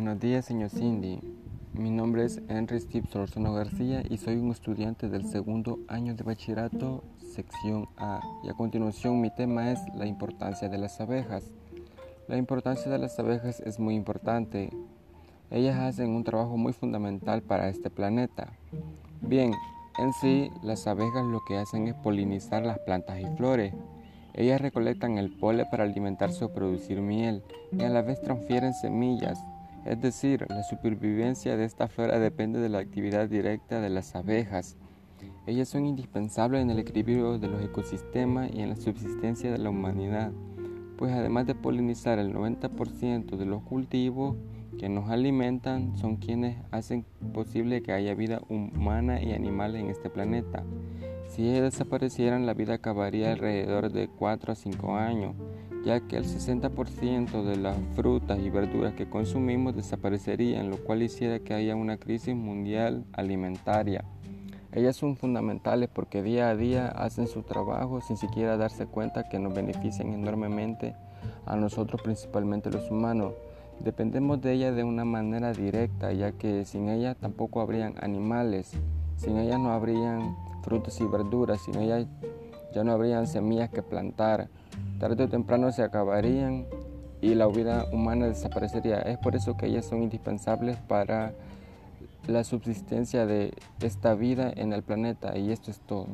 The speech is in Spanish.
Buenos días, señor Cindy. Mi nombre es Henry Steve Solorzano García y soy un estudiante del segundo año de bachillerato, sección A. Y a continuación mi tema es la importancia de las abejas. La importancia de las abejas es muy importante. Ellas hacen un trabajo muy fundamental para este planeta. Bien, en sí, las abejas lo que hacen es polinizar las plantas y flores. Ellas recolectan el polen para alimentarse o producir miel y a la vez transfieren semillas es decir, la supervivencia de esta flora depende de la actividad directa de las abejas. Ellas son indispensables en el equilibrio de los ecosistemas y en la subsistencia de la humanidad, pues además de polinizar el 90% de los cultivos que nos alimentan, son quienes hacen posible que haya vida humana y animal en este planeta. Si ellas desaparecieran, la vida acabaría alrededor de 4 a 5 años ya que el 60% de las frutas y verduras que consumimos desaparecerían, lo cual hiciera que haya una crisis mundial alimentaria. Ellas son fundamentales porque día a día hacen su trabajo sin siquiera darse cuenta que nos benefician enormemente a nosotros, principalmente los humanos. Dependemos de ellas de una manera directa, ya que sin ellas tampoco habrían animales, sin ellas no habrían frutas y verduras, sin ellas ya no habrían semillas que plantar, tarde o temprano se acabarían y la vida humana desaparecería. Es por eso que ellas son indispensables para la subsistencia de esta vida en el planeta y esto es todo.